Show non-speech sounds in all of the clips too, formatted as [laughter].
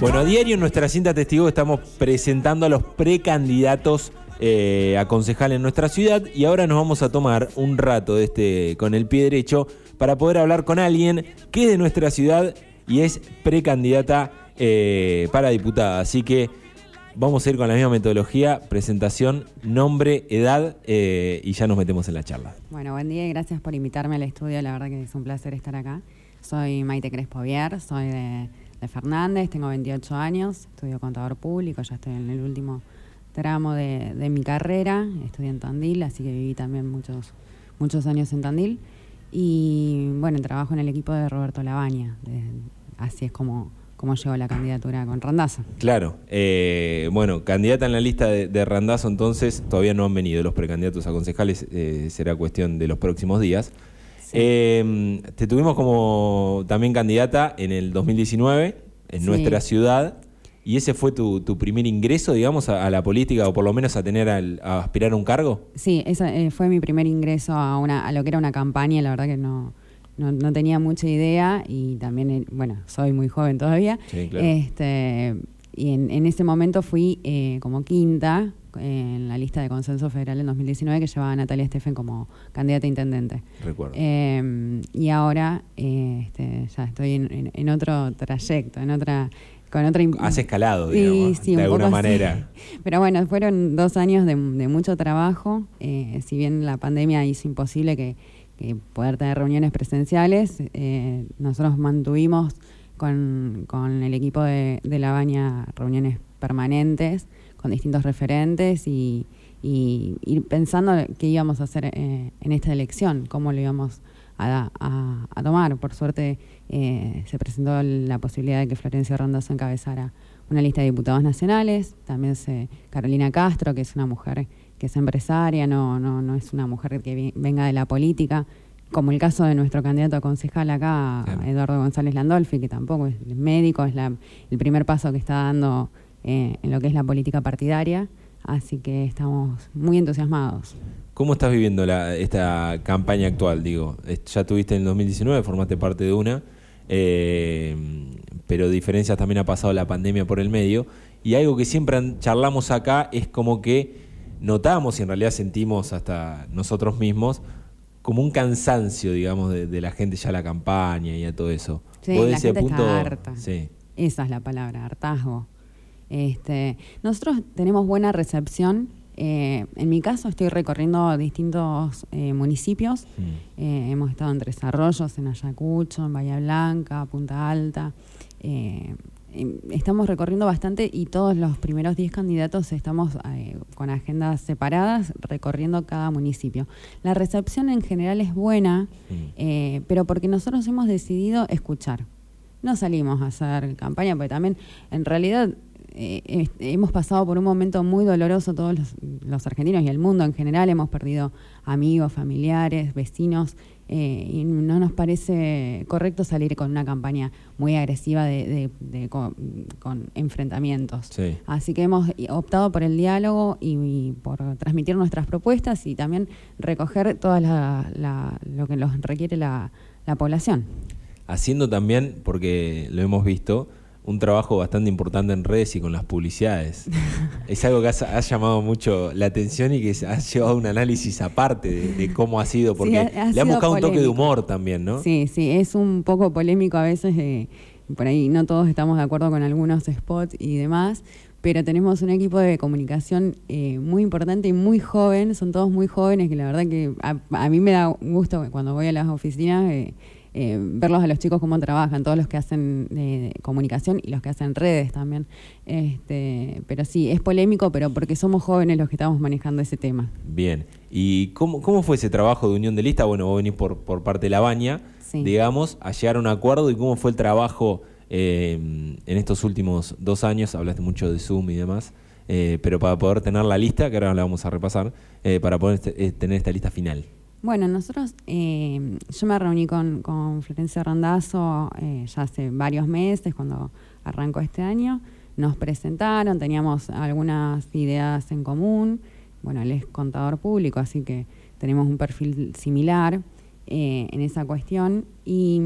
Bueno, a diario en nuestra cinta testigo estamos presentando a los precandidatos eh, a concejal en nuestra ciudad y ahora nos vamos a tomar un rato de este con el pie derecho para poder hablar con alguien que es de nuestra ciudad y es precandidata eh, para diputada. Así que vamos a ir con la misma metodología, presentación, nombre, edad eh, y ya nos metemos en la charla. Bueno, buen día y gracias por invitarme al estudio. La verdad que es un placer estar acá. Soy Maite Crespo Vier, soy de de Fernández, tengo 28 años, estudio contador público, ya estoy en el último tramo de, mi carrera, estudié en Tandil, así que viví también muchos, muchos años en Tandil. Y bueno, trabajo en el equipo de Roberto Labaña, así es como, como llegó la candidatura con Randazo. Claro, eh, bueno, candidata en la lista de, de, Randazo entonces, todavía no han venido los precandidatos a concejales, eh, será cuestión de los próximos días. Em, te tuvimos como también candidata en el 2019 en nuestra ciudad. ¿Y ese fue tu, primer ingreso, digamos, a, la política o por lo menos a tener a aspirar a un cargo? Sí, ese eh, fue mi primer ingreso a, una, a lo que era una campaña. La verdad que no, no, tenía mucha idea y también, eh, bueno, soy muy joven todavía. Sí, claro. Este, y en, en ese momento fui eh, como quinta en la lista de consenso federal en 2019 que llevaba a Natalia Steffen como candidata a intendente. Recuerdo. Em, y ahora eh, este, ya estoy en, otro trayecto, en otra con otra Has escalado, digamos, de alguna manera. [laughs] Pero bueno, fueron dos años de, mucho trabajo. Eh, si bien la pandemia hizo imposible que, poder tener reuniones presenciales, eh, nosotros mantuvimos con, con el equipo de, de La Baña reuniones permanentes con distintos referentes y, y, pensando qué íbamos a hacer eh, en esta elección, cómo lo íbamos a, tomar. Por suerte eh, se presentó la posibilidad de que Florencia Rondazo encabezara una lista de diputados nacionales, también se, Carolina Castro, que es una mujer que es empresaria, no, no, no es una mujer que venga de la política, como el caso de nuestro candidato a concejal acá, Eduardo González Landolfi, que tampoco es médico, es la, el primer paso que está dando eh, en lo que es la política partidaria, así que estamos muy entusiasmados. ¿Cómo estás viviendo esta campaña actual? Digo, ya tuviste en el 2019, formaste parte de una, eh, pero diferencias también ha pasado la pandemia por el medio, y algo que siempre charlamos acá es como que notamos y en realidad sentimos hasta nosotros mismos como un cansancio, digamos, de, la gente ya a la campaña y a todo eso. Sí, la gente está harta. Sí. Esa es la palabra, hartazgo. Este, nosotros tenemos buena recepción. Eh, en mi caso estoy recorriendo distintos eh, municipios. Mm. Eh, hemos estado en Tres Arroyos, en Ayacucho, en Bahía Blanca, Punta Alta. estamos recorriendo bastante y todos los primeros 10 candidatos estamos con agendas separadas recorriendo cada municipio. La recepción en general es buena, mm. pero porque nosotros hemos decidido escuchar. No salimos a hacer campaña, porque también en realidad eh, hemos pasado por un momento muy doloroso todos los, argentinos y el mundo en general. Hemos perdido amigos, familiares, vecinos eh, y no nos parece correcto salir con una campaña muy agresiva de, con, enfrentamientos. Así que hemos optado por el diálogo y, por transmitir nuestras propuestas y también recoger todo lo que nos requiere la población. Haciendo también, porque lo hemos visto, un trabajo bastante importante en redes y con las publicidades. [laughs] es algo que ha, llamado mucho la atención y que ha llevado un análisis aparte de, cómo ha sido, [laughs] porque le han buscado un toque de humor también, ¿no? Sí, sí, es un poco polémico a veces, eh, por ahí no todos estamos de acuerdo con algunos spots y demás, pero tenemos un equipo de comunicación eh, muy importante y muy joven, son todos muy jóvenes, que la verdad que a, mí me da gusto cuando voy a las oficinas. Eh, eh, verlos a los chicos cómo trabajan, todos los que hacen eh, comunicación y los que hacen redes también. Este, pero sí, es polémico, pero porque somos jóvenes los que estamos manejando ese tema. Bien, ¿y cómo, cómo fue ese trabajo de unión de lista? Bueno, vos venís por, por parte de la baña, digamos, a llegar a un acuerdo y cómo fue el trabajo eh, en estos últimos dos años, hablaste mucho de Zoom y demás. pero para poder tener la lista, que ahora la vamos a repasar, para poder tener esta lista final. Bueno, nosotros, eh, yo me reuní con, con Florencia Randazo eh, ya hace varios meses, cuando arrancó este año. Nos presentaron, teníamos algunas ideas en común. Bueno, él es contador público, así que tenemos un perfil similar eh, en esa cuestión. Y,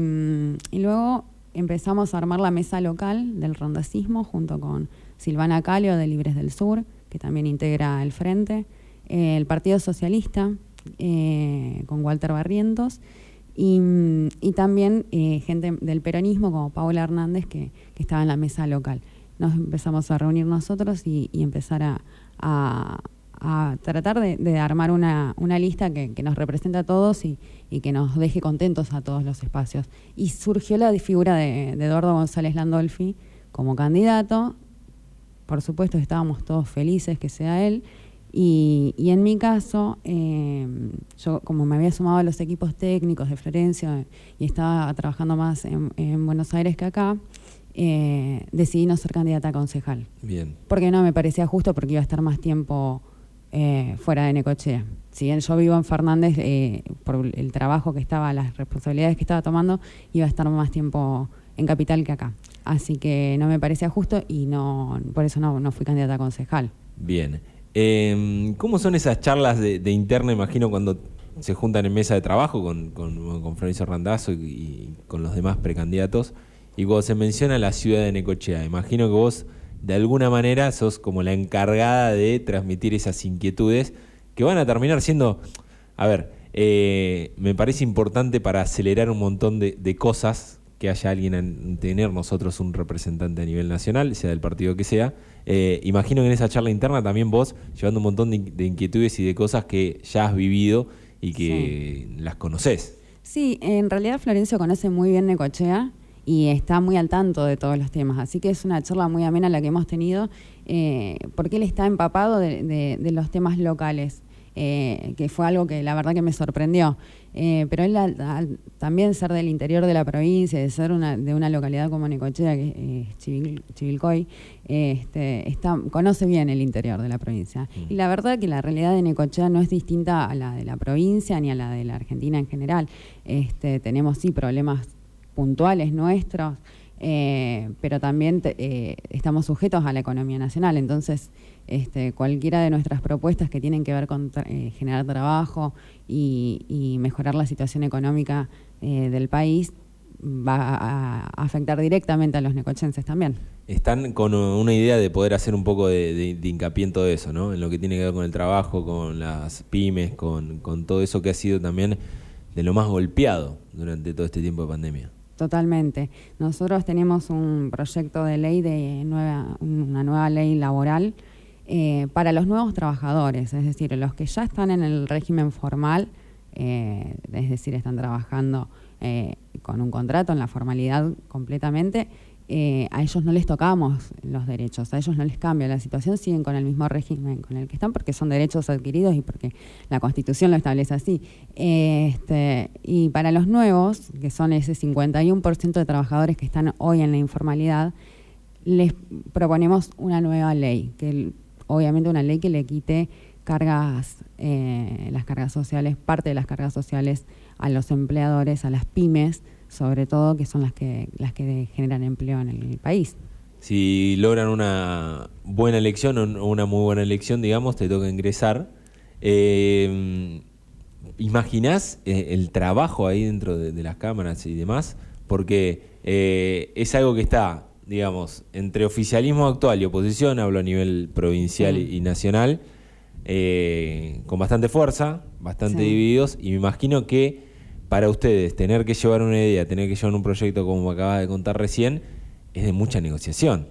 luego empezamos a armar la mesa local del rondacismo junto con Silvana Calio de Libres del Sur, que también integra el Frente, eh, el Partido Socialista eh, con Walter Barrientos y, también eh, gente del peronismo como Paula Hernández que, estaba en la mesa local. Nos empezamos a reunir nosotros y, empezar a, tratar de, armar una, lista que, nos represente a todos y, que nos deje contentos a todos los espacios. Y surgió la figura de Eduardo González Landolfi como candidato. Por supuesto estábamos todos felices que sea él y, en mi caso, eh, yo como me había sumado a los equipos técnicos de Florencia y estaba trabajando más en, Buenos Aires que acá, eh, decidí no ser candidata a concejal. Bien. Porque no me parecía justo porque iba a estar más tiempo eh, fuera de Necochea. Si bien yo vivo en Fernández, por el trabajo que estaba, las responsabilidades que estaba tomando, iba a estar más tiempo en Capital que acá. Así que no me parecía justo y no por eso no, no fui candidata a concejal. Bien. Eh, ¿Cómo son esas charlas de, interna, imagino, cuando se juntan en mesa de trabajo con, con, con Florencio Randazzo y, con los demás precandidatos? Y cuando se menciona la ciudad de Necochea, imagino que vos de alguna manera sos como la encargada de transmitir esas inquietudes que van a terminar siendo, a ver, eh, me parece importante para acelerar un montón de, de cosas que haya alguien en tener nosotros un representante a nivel nacional, sea del partido que sea. Eh, imagino que en esa charla interna también vos llevando un montón de, inquietudes y de cosas que ya has vivido y que las conoces. Sí, en realidad Florencio conoce muy bien Necochea y está muy al tanto de todos los temas, así que es una charla muy amena la que hemos tenido, eh, porque él está empapado de los temas locales. Eh, que fue algo que la verdad que me sorprendió. Eh, pero él al, también ser del interior de la provincia, de ser una, de una localidad como Necochea, que es Chivilcoy, este, está, conoce bien el interior de la provincia. Mm. Y la verdad que la realidad de Necochea no es distinta a la de la provincia ni a la de la Argentina en general. Este, tenemos sí problemas puntuales nuestros. Eh, pero también estamos sujetos a la economía nacional. Entonces, este, cualquiera de nuestras propuestas que tienen que ver con eh, generar trabajo y, mejorar la situación económica eh, del país va a, afectar directamente a los necochenses también. Están con una idea de poder hacer un poco de, hincapié en todo eso, ¿no? En lo que tiene que ver con el trabajo, con las pymes, con, todo eso que ha sido también de lo más golpeado durante todo este tiempo de pandemia. Totalmente. Nosotros tenemos un proyecto de ley de nueva, una nueva ley laboral eh, para los nuevos trabajadores, es decir, los que ya están en el régimen formal, eh, es decir, están trabajando eh, con un contrato en la formalidad completamente, a ellos no les tocamos los derechos, a ellos no les cambia la situación, siguen con el mismo régimen con el que están porque son derechos adquiridos y porque la Constitución lo establece así. Este, y para los nuevos, que son ese 51% de trabajadores que están hoy en la informalidad, les proponemos una nueva ley que obviamente una ley que le quite cargas, eh, las cargas sociales, parte de las cargas sociales a los empleadores, a las pymes, sobre todo, que son las que, las que generan empleo en el país. Si logran una buena elección o una muy buena elección, digamos, te toca ingresar. Eh, ¿Imaginás eh, el trabajo ahí dentro de, las cámaras y demás? Porque es algo que está digamos, entre oficialismo actual y oposición, hablo a nivel provincial y nacional, eh, con bastante fuerza, bastante divididos, y me imagino que para ustedes tener que llevar una idea, tener que llevar un proyecto como acaba de contar recién, es de mucha negociación.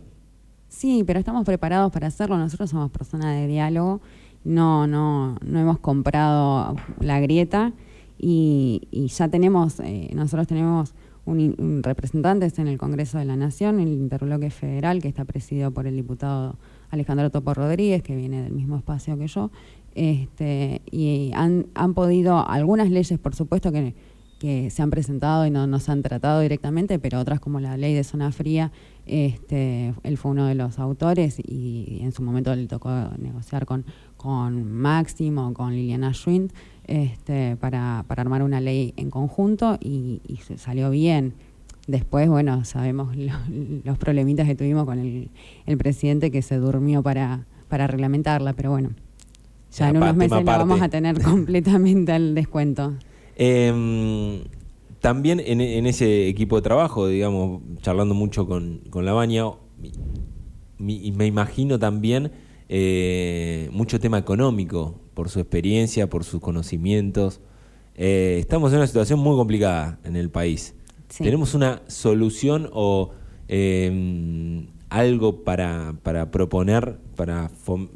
Sí, pero estamos preparados para hacerlo. Nosotros somos personas de diálogo, no, no, no hemos comprado la grieta y, ya tenemos, eh, nosotros tenemos un, representantes en el Congreso de la Nación, el Interbloque Federal, que está presidido por el diputado Alejandro Topo Rodríguez, que viene del mismo espacio que yo, este, y han, han podido, algunas leyes, por supuesto, que, que se han presentado y no nos han tratado directamente, pero otras como la ley de zona fría, este, él fue uno de los autores y en su momento le tocó negociar con, con Máximo, con Liliana Schwind, este, para, para armar una ley en conjunto y, se salió bien. Después, bueno, sabemos [laughs] los problemitas que tuvimos con el, el, presidente que se durmió para, para reglamentarla, pero bueno, ya en unos meses la vamos a tener [laughs] completamente al descuento. Em, también en, ese equipo de trabajo, digamos, charlando mucho con, con la baña, y me imagino también eh, mucho tema económico, por su experiencia, por sus conocimientos. Eh, estamos en una situación muy complicada en el país. ¿Tenemos una solución o em, algo para, para proponer, para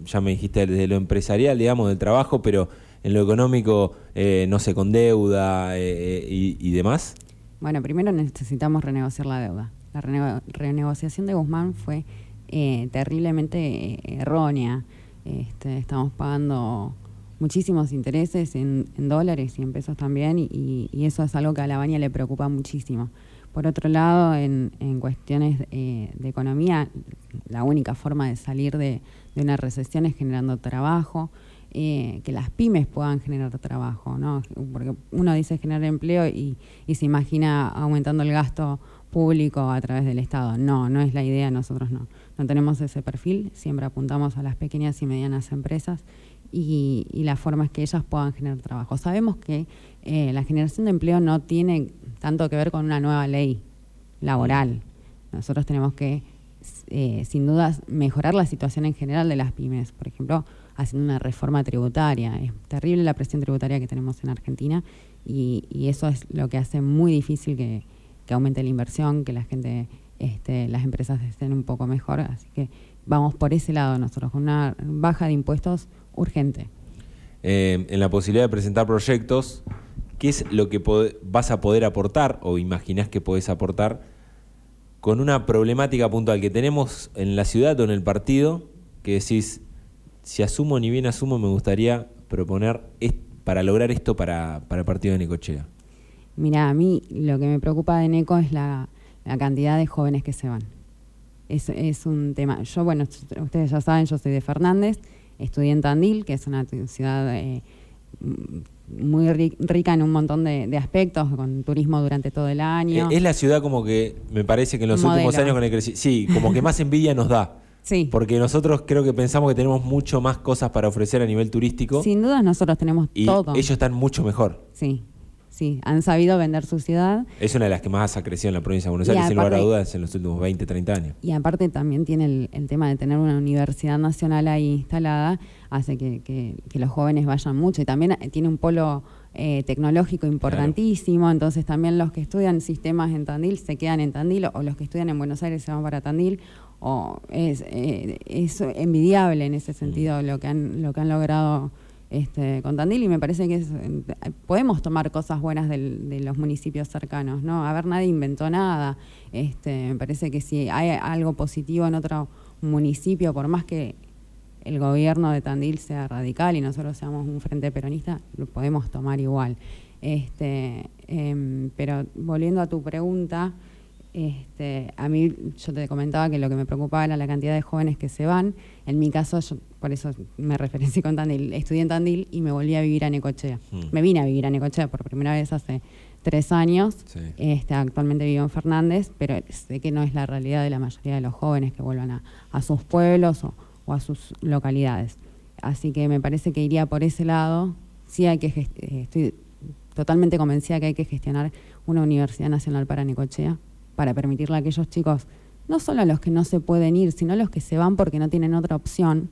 ya me dijiste desde lo empresarial, digamos, del trabajo, pero en lo económico, eh, no sé, con deuda y, y, demás? Bueno, primero necesitamos renegociar la deuda. La renegociación de Guzmán fue eh, terriblemente eh, errónea. Este, estamos pagando muchísimos intereses en, dólares y en pesos también, y, eso es algo que a la baña le preocupa muchísimo. Por otro lado, en, cuestiones eh, de economía, la única forma de salir de, una recesión es generando trabajo, que las pymes puedan generar trabajo, ¿no? Porque uno dice generar empleo y, y se imagina aumentando el gasto público a través del Estado. No, no es la idea, nosotros no no tenemos ese perfil, siempre apuntamos a las pequeñas y medianas empresas y, la forma es que ellas puedan generar trabajo. Sabemos que eh, la generación de empleo no tiene tanto que ver con una nueva ley laboral. Nosotros tenemos que, eh, sin dudas, mejorar la situación en general de las pymes. Por ejemplo, haciendo una reforma tributaria. Es terrible la presión tributaria que tenemos en Argentina y, eso es lo que hace muy difícil que aumente la inversión, que la gente este, las empresas estén un poco mejor. Así que vamos por ese lado nosotros, con una baja de impuestos urgente. Eh, en la posibilidad de presentar proyectos, ¿qué es lo que vas a poder aportar o imaginás que podés aportar con una problemática puntual que tenemos en la ciudad o en el partido? Que decís, si asumo ni bien asumo, me gustaría proponer para lograr esto para, para el partido de Necochea. Mira, a mí lo que me preocupa de Neco es la, la cantidad de jóvenes que se van. Es, es un tema. Yo, bueno, ustedes ya saben, yo soy de Fernández, estudié en Tandil, que es una ciudad eh, muy rica en un montón de, aspectos, con turismo durante todo el año. Es la ciudad como que me parece que en los últimos años con el crecimiento, sí, como que más envidia nos da. [laughs] Sí. Porque nosotros creo que pensamos que tenemos mucho más cosas para ofrecer a nivel turístico. Sin duda nosotros tenemos y todo. Ellos están mucho mejor. Sí sí, han sabido vender su ciudad. Es una de las que más ha crecido en la provincia de Buenos Aires, sin lugar a dudas, en los últimos 20, 30 años. Y aparte también tiene el, tema de tener una universidad nacional ahí instalada, hace que, los jóvenes vayan mucho. Y también eh, tiene un polo eh, tecnológico importantísimo, entonces también los que estudian sistemas en Tandil se quedan en Tandil, o los que estudian en Buenos Aires se van para Tandil, o es, eh, es envidiable en ese sentido mm. lo que han, lo que han logrado este, con Tandil y me parece que podemos tomar cosas buenas de los municipios cercanos, ¿no? A ver, nadie inventó nada. Este, me parece que si hay algo positivo en otro municipio, por más que el gobierno de Tandil sea radical y nosotros seamos un frente peronista, lo podemos tomar igual. Este, em, pero volviendo a tu pregunta, este, a mí yo te comentaba que lo que me preocupaba era la cantidad de jóvenes que se van. En mi caso, por eso me referencié con Tandil, estudié en Tandil y me volví a vivir a Necochea. Mm. Me vine a vivir a Necochea por primera vez hace tres años. Este, actualmente vivo en Fernández, pero sé que no es la realidad de la mayoría de los jóvenes que vuelvan a, sus pueblos o, a sus localidades. Así que me parece que iría por ese lado. Sí hay que eh, estoy totalmente convencida que hay que gestionar una universidad nacional para Necochea para permitirle a aquellos chicos, no solo a los que no se pueden ir, sino a los que se van porque no tienen otra opción,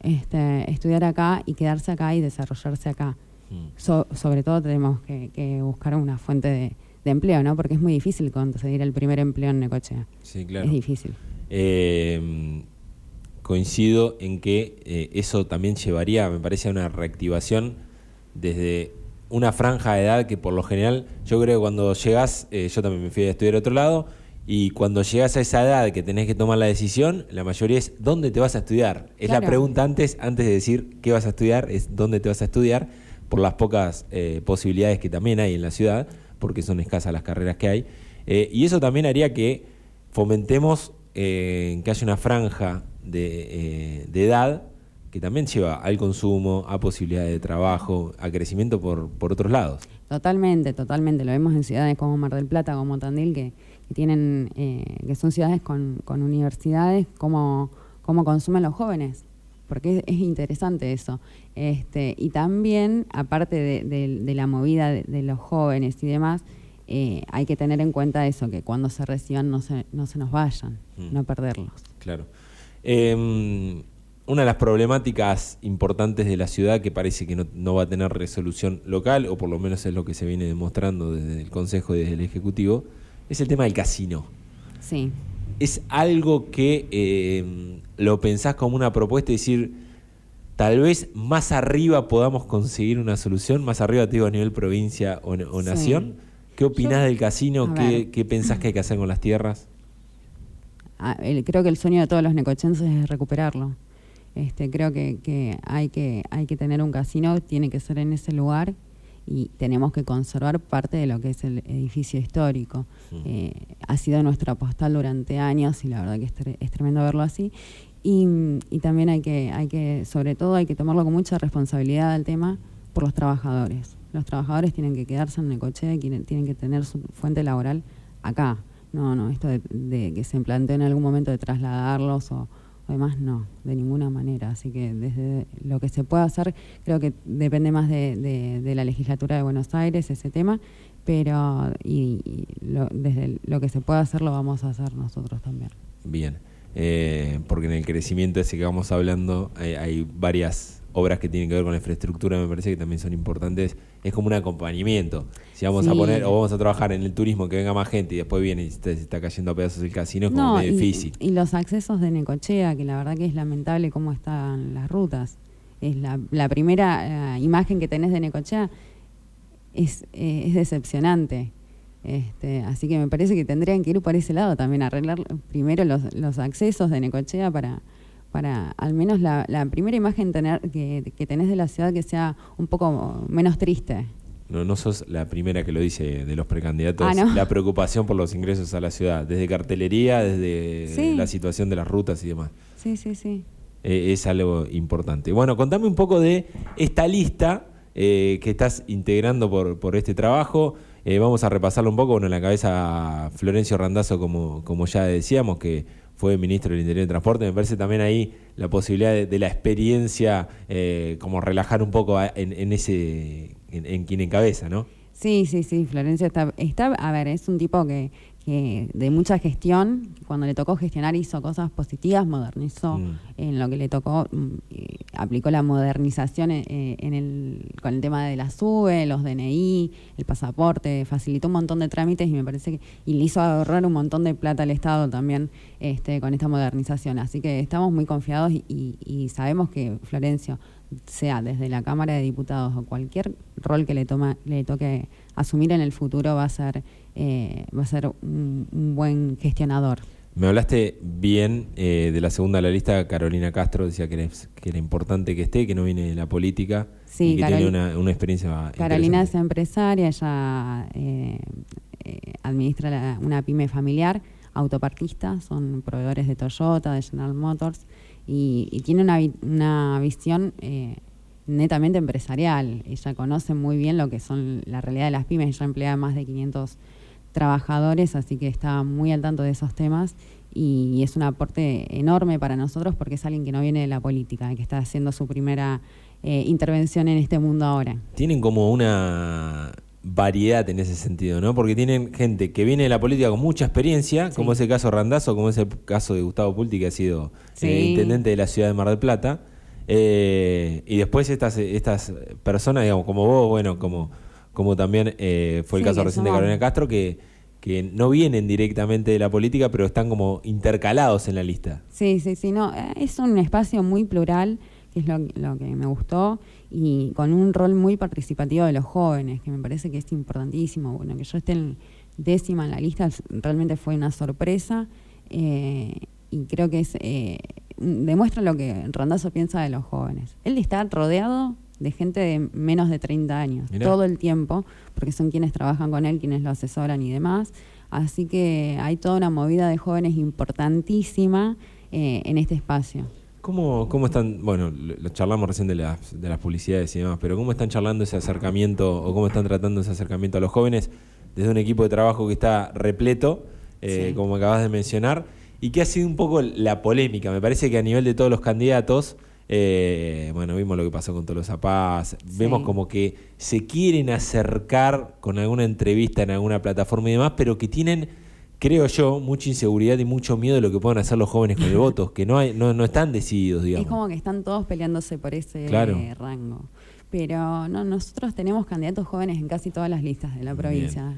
este, estudiar acá y quedarse acá y desarrollarse acá. Mm. sobre todo tenemos que, buscar una fuente de, empleo, ¿no? Porque es muy difícil conseguir el primer empleo en Necochea. Sí, claro. Es difícil. Eh, coincido en que eh, eso también llevaría, me parece, a una reactivación desde una franja de edad que por lo general, yo creo que cuando llegas, eh, yo también me fui a estudiar a otro lado, y cuando llegas a esa edad que tenés que tomar la decisión, la mayoría es ¿dónde te vas a estudiar? Es la pregunta antes, antes de decir qué vas a estudiar, es dónde te vas a estudiar, por las pocas eh, posibilidades que también hay en la ciudad, porque son escasas las carreras que hay. Eh, y eso también haría que fomentemos que haya una franja de, de edad que también lleva al consumo, a posibilidades de trabajo, a crecimiento por, por otros lados. Totalmente, totalmente. Lo vemos en ciudades como Mar del Plata, como Tandil, que, tienen, eh, que son ciudades con, con universidades, como, como consumen los jóvenes porque es, interesante eso. Este, y también, aparte de, la movida de, los jóvenes y demás, eh, hay que tener en cuenta eso, que cuando se reciban no se, no se nos vayan, Mm. no perderlos. Claro. Eh, una de las problemáticas importantes de la ciudad que parece que no, no va a tener resolución local, o por lo menos es lo que se viene demostrando desde el Consejo y desde el Ejecutivo, es el tema del casino. Sí. ¿Es algo que eh, lo pensás como una propuesta y decir, tal vez más arriba podamos conseguir una solución? Más arriba, te digo, a nivel provincia o, o Sí. nación. ¿Qué opinás Yo- del casino? ¿Qué. ¿Qué pensás que hay que hacer con las tierras? Ah, creo que el sueño de todos los necochenses es recuperarlo. Este, creo que, que hay que hay que tener un casino, tiene que ser en ese lugar y tenemos que conservar parte de lo que es el edificio histórico. Eh, ha sido nuestra postal durante años y la verdad que es, tre- es tremendo verlo así. Y, y también hay que, hay que, sobre todo, hay que tomarlo con mucha responsabilidad al tema por los trabajadores. Los trabajadores tienen que quedarse en Necochea tienen, tienen que tener su fuente laboral acá. No, no, esto de, de que se planteó en algún momento de trasladarlos o, o demás, no, de ninguna manera. Así que desde lo que se pueda hacer, creo que depende más de, de- la legislatura de Buenos Aires ese tema, pero y, lo- desde lo que se pueda hacer lo vamos a hacer nosotros también. Bien, Eh, porque en el crecimiento ese que vamos hablando hay, hay varias obras que tienen que ver con la infraestructura, me parece que también son importantes. Es como un acompañamiento. Si vamos a poner o vamos a trabajar en el turismo, que venga más gente y después viene y se, se está cayendo a pedazos el casino, es como No, medio y, difícil. y los accesos de Necochea, que la verdad que es lamentable cómo están las rutas. Es la, la primera eh, imagen que tenés de Necochea es, eh, es decepcionante. Este, así que me parece que tendrían que ir por ese lado también, arreglar primero los, los accesos de Necochea para, para al menos la, la primera imagen tener, que, que tenés de la ciudad que sea un poco menos triste. No, no sos la primera que lo dice de los precandidatos. Ah, ¿no? La preocupación por los ingresos a la ciudad, desde cartelería, desde Sí. la situación de las rutas y demás. Sí, sí, sí. Eh, es algo importante. Bueno, contame un poco de esta lista eh, que estás integrando por, por este trabajo. Eh, vamos a repasarlo un poco. Bueno, en la cabeza Florencio Randazzo, como, como ya decíamos, que fue ministro del Interior y Transporte. Me parece también ahí la posibilidad de, de la experiencia, eh, como relajar un poco en ese, en, en quien encabeza, ¿no? Sí, sí, sí, Florencia está, está, a ver, es un tipo que, que de mucha gestión, cuando le tocó gestionar hizo cosas positivas, modernizó Mm. en lo que le tocó, eh, aplicó la modernización eh, en el, con el tema de la SUBE, los DNI, el pasaporte, facilitó un montón de trámites y me parece que, y le hizo ahorrar un montón de plata al Estado también este, con esta modernización. Así que estamos muy confiados y, y- y sabemos que Florencio, sea desde la Cámara de Diputados o cualquier rol que le toma, le toque asumir en el futuro va a ser, eh, va a ser un, un buen gestionador. Me hablaste bien eh, de la segunda de la lista, Carolina Castro, decía que era, que era importante que esté, que no viene de la política Sí, y que Caroli- tiene una, una experiencia Carolina es empresaria, ella eh, eh, administra la- una pyme familiar, autopartista, son proveedores de Toyota, de General Motors, y, y tiene una, una visión eh, netamente empresarial. Ella conoce muy bien lo que son la realidad de las pymes, ella emplea más de 500 trabajadores, así que está muy al tanto de esos temas y es un aporte enorme para nosotros porque es alguien que no viene de la política, que está haciendo su primera eh, intervención en este mundo ahora. Tienen como una variedad en ese sentido, ¿no? Porque tienen gente que viene de la política con mucha experiencia, Sí. como es el caso Randazo, como es el caso de Gustavo Pulti, que ha sido Sí. eh, intendente de la ciudad de Mar del Plata. Eh, y después estas, estas personas, digamos, como vos, bueno, como, como también eh, fue el Sí, caso recién de Carolina Castro, que, que no vienen directamente de la política, pero están como intercalados en la lista. Sí, sí, sí, no, eh, es un espacio muy plural, que es lo, lo que me gustó, y con un rol muy participativo de los jóvenes, que me parece que es importantísimo. Bueno, que yo esté en décima en la lista realmente fue una sorpresa, eh, y creo que es eh, demuestra lo que Rondazo piensa de los jóvenes. Él está rodeado de gente de menos de 30 años, Mirá. todo el tiempo, porque son quienes trabajan con él, quienes lo asesoran y demás. Así que hay toda una movida de jóvenes importantísima eh, en este espacio. ¿Cómo, ¿Cómo están, bueno, lo charlamos recién de las, de las publicidades y demás, pero cómo están charlando ese acercamiento o cómo están tratando ese acercamiento a los jóvenes desde un equipo de trabajo que está repleto, eh, Sí. como acabas de mencionar, y que ha sido un poco la polémica? Me parece que a nivel de todos los candidatos, Eh, bueno, vimos lo que pasó con Tolosa Paz. Vemos como que se quieren acercar con alguna entrevista en alguna plataforma y demás, pero que tienen, creo yo, mucha inseguridad y mucho miedo de lo que puedan hacer los jóvenes con el [laughs] voto, que no, hay, no, no están decididos, digamos. Es como que están todos peleándose por ese rango. Pero no, nosotros tenemos candidatos jóvenes en casi todas las listas de la provincia.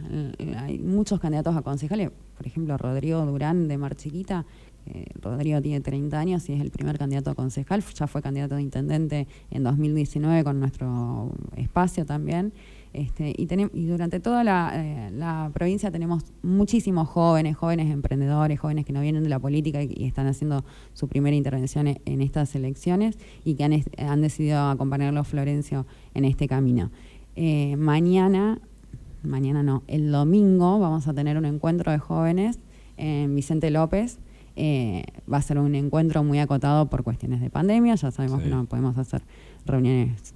Hay muchos candidatos a concejales, por ejemplo, Rodrigo Durán de Mar Chiquita, eh, Rodrigo tiene 30 años y es el primer candidato a concejal, ya fue candidato de intendente en 2019 con nuestro espacio también. Este, y, durante toda eh, la, provincia tenemos muchísimos jóvenes, jóvenes emprendedores, jóvenes que no vienen de la política y, están haciendo su primera intervención en, estas elecciones y que han, decidido acompañarlo Florencio en este camino. Eh, mañana, mañana no, el domingo vamos a tener un encuentro de jóvenes en Vicente López, eh, va a ser un encuentro muy acotado por cuestiones de pandemia, ya sabemos que no podemos hacer reuniones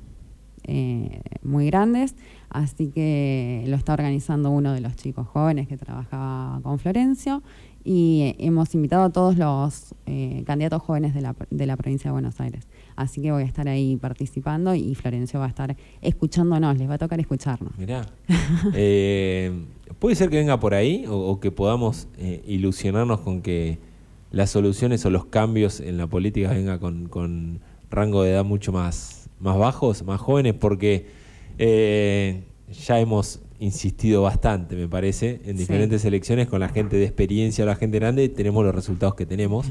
eh, muy grandes, así que lo está organizando uno de los chicos jóvenes que trabajaba con Florencio. Y hemos invitado a todos los eh, candidatos jóvenes de la, de la provincia de Buenos Aires. Así que voy a estar ahí participando y Florencio va a estar escuchándonos, les va a tocar escucharnos. Mirá, [laughs] ¿puede ser que venga por ahí o que podamos ilusionarnos con que las soluciones o los cambios en la política venga con, rango de edad mucho más, más bajos, más jóvenes, porque eh, ya hemos insistido bastante, me parece, en diferentes elecciones con la gente de experiencia o la gente grande, tenemos los resultados que tenemos.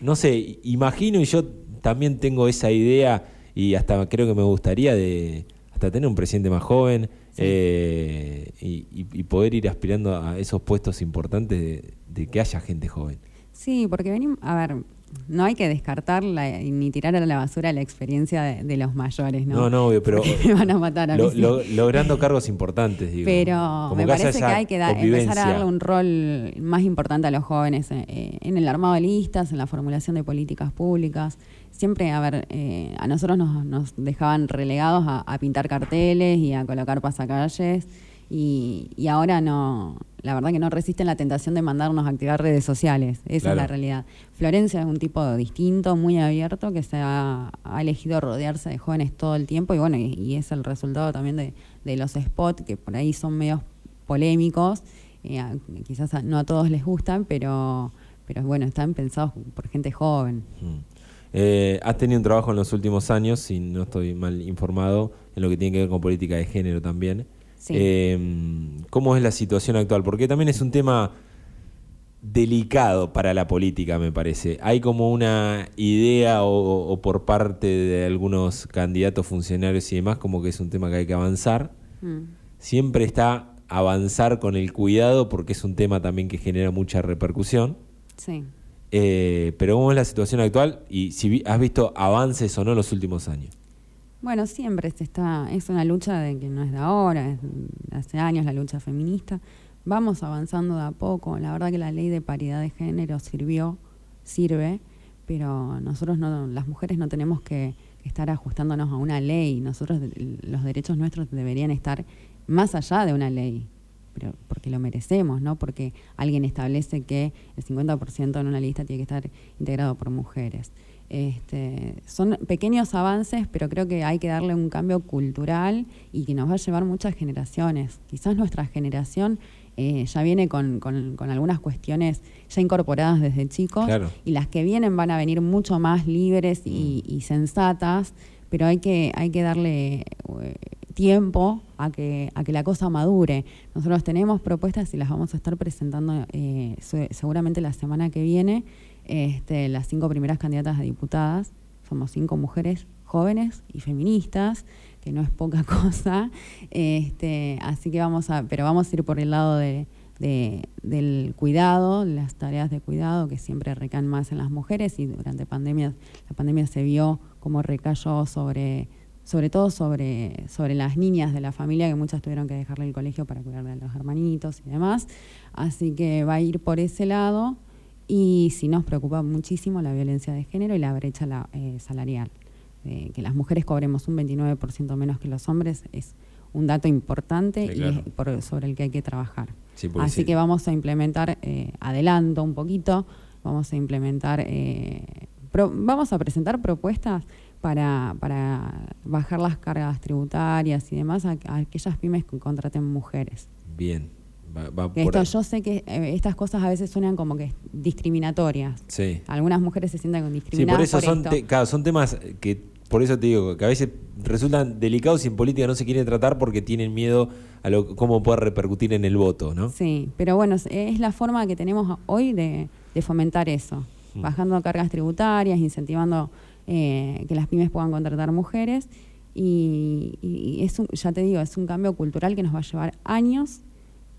No sé, imagino y yo también tengo esa idea y hasta creo que me gustaría de hasta tener un presidente más joven eh, y, poder ir aspirando a esos puestos importantes de que haya gente joven. Sí, porque venimos, a ver, no hay que descartar ni tirar a la basura la experiencia de, los mayores, ¿no? No, no, obvio, pero [laughs] me van a matar a mí. logrando cargos importantes, digo. Pero me parece que hay que empezar a darle un rol más importante a los jóvenes eh, en el armado de listas, en la formulación de políticas públicas. Siempre, a ver, eh, a nosotros nos, dejaban relegados a, pintar carteles y a colocar pasacalles y, y ahora no la verdad que no resisten la tentación de mandarnos a activar redes sociales. Esa es la realidad. Florencia es un tipo distinto, muy abierto, que se ha, elegido rodearse de jóvenes todo el tiempo y bueno, y, es el resultado también de, los spots que por ahí son medios polémicos. Eh, quizás no a todos les gustan, pero, pero bueno, están pensados por gente joven. Mm. Eh, has tenido un trabajo en los últimos años, si no estoy mal informado, en lo que tiene que ver con política de género también. Em, ¿Cómo es la situación actual? Porque también es un tema delicado para la política, me parece. Hay como una idea o, por parte de algunos candidatos, funcionarios y demás, como que es un tema que hay que avanzar. Mm. Siempre está avanzar con el cuidado porque es un tema también que genera mucha repercusión. Sí. Eh, pero ¿cómo es la situación actual? Y si has visto avances o no en los últimos años. Bueno, siempre se está, es una lucha de que no es de ahora, es hace años la lucha feminista. Vamos avanzando de a poco. La verdad que la ley de paridad de género sirvió, sirve, pero nosotros no, las mujeres no tenemos que, estar ajustándonos a una ley. Nosotros los derechos nuestros deberían estar más allá de una ley, pero porque lo merecemos, no porque alguien establece que el 50% en una lista tiene que estar integrado por mujeres. Este, son pequeños avances, pero creo que hay que darle un cambio cultural y que nos va a llevar muchas generaciones. Quizás nuestra generación eh, ya viene con, algunas cuestiones ya incorporadas desde chicos y las que vienen van a venir mucho más libres y, sensatas, pero hay que, hay que darle eh, tiempo a que, a que la cosa madure. Nosotros tenemos propuestas y las vamos a estar presentando eh, seguramente la semana que viene este, las cinco primeras candidatas a diputadas. Somos cinco mujeres jóvenes y feministas, que no es poca [laughs] cosa. Este, así que vamos a, pero vamos a ir por el lado de, del cuidado, las tareas de cuidado que siempre recaen más en las mujeres y durante pandemia, la pandemia se vio como recayó sobre sobre todo sobre, sobre las niñas de la familia, que muchas tuvieron que dejarle el colegio para cuidar a los hermanitos y demás. Así que va a ir por ese lado. Y sí nos preocupa muchísimo la violencia de género y la brecha eh, salarial. Eh, que las mujeres cobremos un 29% menos que los hombres es un dato importante y sobre el que hay que trabajar. Así que vamos a implementar, eh, adelanto un poquito, vamos a implementar vamos a presentar propuestas para, para bajar las cargas tributarias y demás a, aquellas pymes que contraten mujeres. Bien. Esto, yo sé que eh, estas cosas a veces suenan como que discriminatorias. Sí. Algunas mujeres se sienten discriminadas. Sí, por eso son, son temas que, por eso te digo, que a veces resultan delicados y en política no se quieren tratar porque tienen miedo a lo, cómo puede repercutir en el voto, ¿no? Sí, pero bueno, es la forma que tenemos hoy de, fomentar eso, mm. bajando cargas tributarias, incentivando eh, que las pymes puedan contratar mujeres. Y, es ya te digo, es un cambio cultural que nos va a llevar años,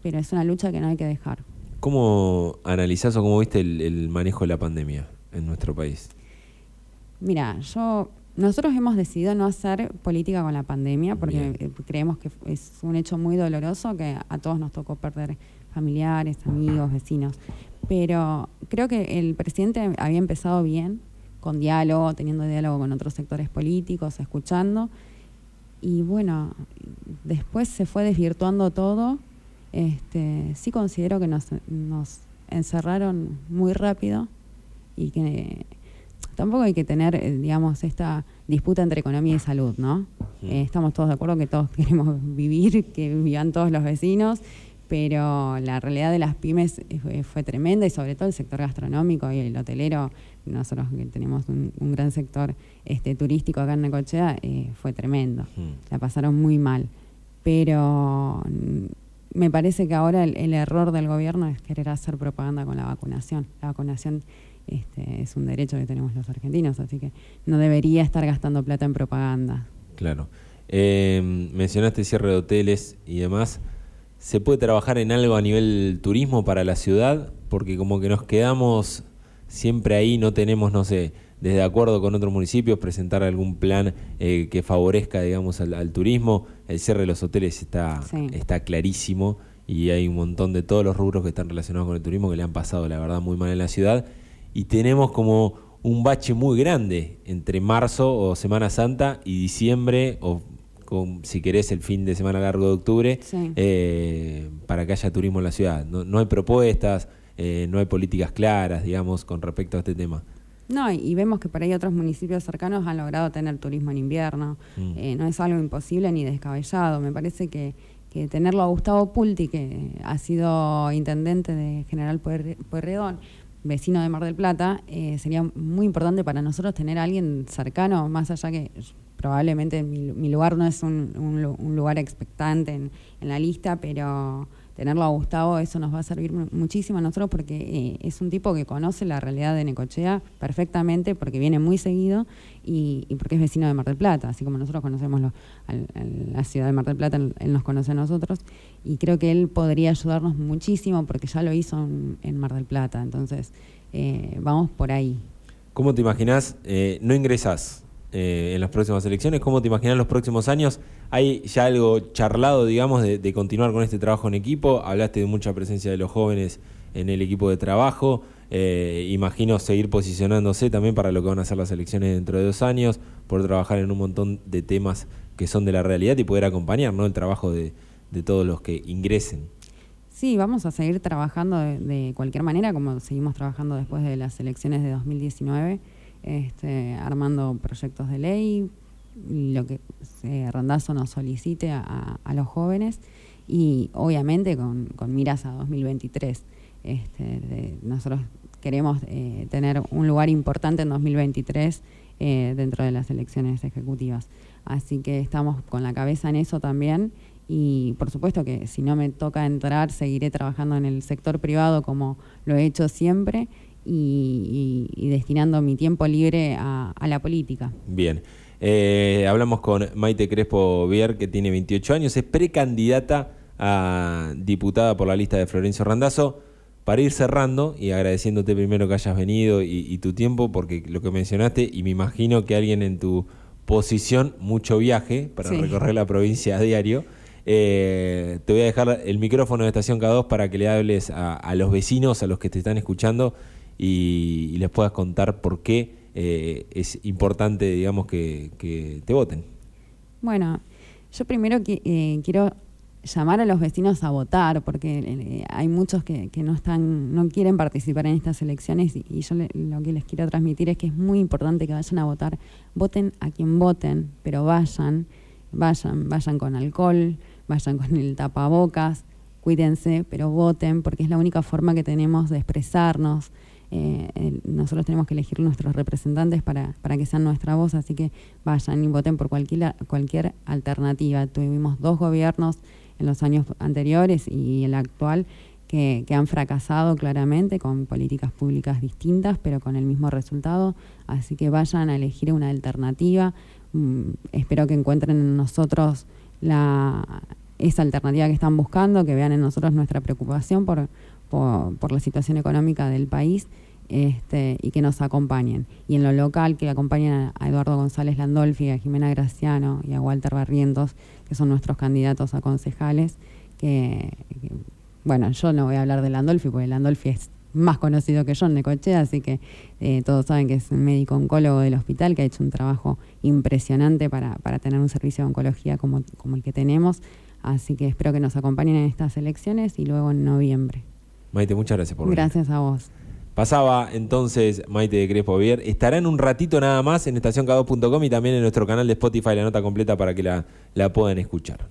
pero es una lucha que no hay que dejar. ¿Cómo analizás o cómo viste el, manejo de la pandemia en nuestro país? Mira, yo nosotros hemos decidido no hacer política con la pandemia porque eh, creemos que es un hecho muy doloroso que a todos nos tocó perder familiares, amigos, vecinos. Pero creo que el presidente había empezado bien, con diálogo, teniendo diálogo con otros sectores políticos, escuchando. Y bueno, después se fue desvirtuando todo. Este, sí considero que nos, nos encerraron muy rápido y que tampoco hay que tener, eh, digamos, esta disputa entre economía y salud, ¿no? Eh, estamos todos de acuerdo que todos [laughs] queremos vivir, que vivan todos los vecinos pero la realidad de las pymes fue, tremenda y sobre todo el sector gastronómico y el hotelero, nosotros que tenemos un, gran sector este, turístico acá en Necochea, eh, fue tremendo. La pasaron muy mal. Pero me parece que ahora el, error del gobierno es querer hacer propaganda con la vacunación. La vacunación este, es un derecho que tenemos los argentinos, así que no debería estar gastando plata en propaganda. Claro. Eh, mencionaste cierre de hoteles y demás. ¿Se puede trabajar en algo a nivel turismo para la ciudad? Porque como que nos quedamos siempre ahí, no tenemos, no sé, desde acuerdo con otros municipios, presentar algún plan eh, que favorezca, digamos, al, turismo. El cierre de los hoteles está, está clarísimo y hay un montón de todos los rubros que están relacionados con el turismo que le han pasado, la verdad, muy mal en la ciudad. Y tenemos como un bache muy grande entre marzo o Semana Santa y diciembre o si querés, el fin de semana largo de octubre, eh, para que haya turismo en la ciudad. No, hay propuestas, eh, no hay políticas claras, digamos, con respecto a este tema. No, y vemos que por ahí otros municipios cercanos han logrado tener turismo en invierno. Mm. Eh, no es algo imposible ni descabellado. Me parece que, que tenerlo a Gustavo Pulti, que ha sido intendente de General Pueyrredón, vecino de Mar del Plata, sería muy importante para nosotros tener a alguien cercano, más allá que probablemente mi, lugar no es un, lugar expectante en, la lista, pero tenerlo a Gustavo, eso nos va a servir muchísimo a nosotros porque eh, es un tipo que conoce la realidad de Necochea perfectamente porque viene muy seguido y, porque es vecino de Mar del Plata, así como nosotros conocemos la ciudad de Mar del Plata, él, nos conoce a nosotros y creo que él podría ayudarnos muchísimo porque ya lo hizo en, Mar del Plata, entonces eh, vamos por ahí. ¿Cómo te imaginas? Eh, no ingresas eh, en las próximas elecciones. ¿Cómo te imaginas los próximos años? ¿Hay ya algo charlado, digamos, de, continuar con este trabajo en equipo? Hablaste de mucha presencia de los jóvenes en el equipo de trabajo. Eh, imagino seguir posicionándose también para lo que van a ser las elecciones dentro de dos años, poder trabajar en un montón de temas que son de la realidad y poder acompañar ¿no? el trabajo de, todos los que ingresen. Sí, vamos a seguir trabajando de, cualquier manera, como seguimos trabajando después de las elecciones de 2019 este, armando proyectos de ley, lo que eh, Randazo nos solicite a, los jóvenes y obviamente con, miras a 2023. Este, nosotros queremos eh, tener un lugar importante en 2023 eh, dentro de las elecciones ejecutivas. Así que estamos con la cabeza en eso también y por supuesto que si no me toca entrar seguiré trabajando en el sector privado como lo he hecho siempre y, destinando mi tiempo libre a, la política. Bien. Eh, hablamos con Maite Crespo Vier, que tiene 28 años, es precandidata a diputada por la lista de Florencio Randazzo. Para ir cerrando y agradeciéndote primero que hayas venido y, tu tiempo, porque lo que mencionaste, y me imagino que alguien en tu posición, mucho viaje para recorrer la provincia a diario. Eh, te voy a dejar el micrófono de Estación K2 para que le hables a los vecinos, a los que te están escuchando y, les puedas contar por qué eh, es importante, digamos, que, te voten. Bueno, yo primero eh, quiero llamar a los vecinos a votar, porque eh, hay muchos que, no están, no quieren participar en estas elecciones y, yo lo que les quiero transmitir es que es muy importante que vayan a votar, voten a quien voten, pero vayan, vayan, vayan con alcohol, vayan con el tapabocas, cuídense, pero voten, porque es la única forma que tenemos de expresarnos. Eh, nosotros tenemos que elegir nuestros representantes para, para que sean nuestra voz, así que vayan y voten por cualquier, cualquier alternativa. Tuvimos dos gobiernos en los años anteriores y el actual que, han fracasado claramente con políticas públicas distintas, pero con el mismo resultado. Así que vayan a elegir una alternativa. Mm, espero que encuentren en nosotros la, esa alternativa que están buscando, que vean en nosotros nuestra preocupación por, por, la situación económica del país. Este, y que nos acompañen. Y en lo local, que acompañen a Eduardo González Landolfi, a Jimena Graciano y a Walter Barrientos, que son nuestros candidatos a concejales, que, bueno, yo no voy a hablar de Landolfi, porque Landolfi es más conocido que yo en Necochea, así que eh, todos saben que es un médico oncólogo del hospital, que ha hecho un trabajo impresionante para, para tener un servicio de oncología como, como el que tenemos. Así que espero que nos acompañen en estas elecciones y luego en noviembre. Maite, muchas gracias por venir. Gracias a vos. Pasaba entonces Maite de Crespo Vier. Estará en un ratito nada más en estacionk2.com y también en nuestro canal de Spotify la nota completa para que la, la puedan escuchar.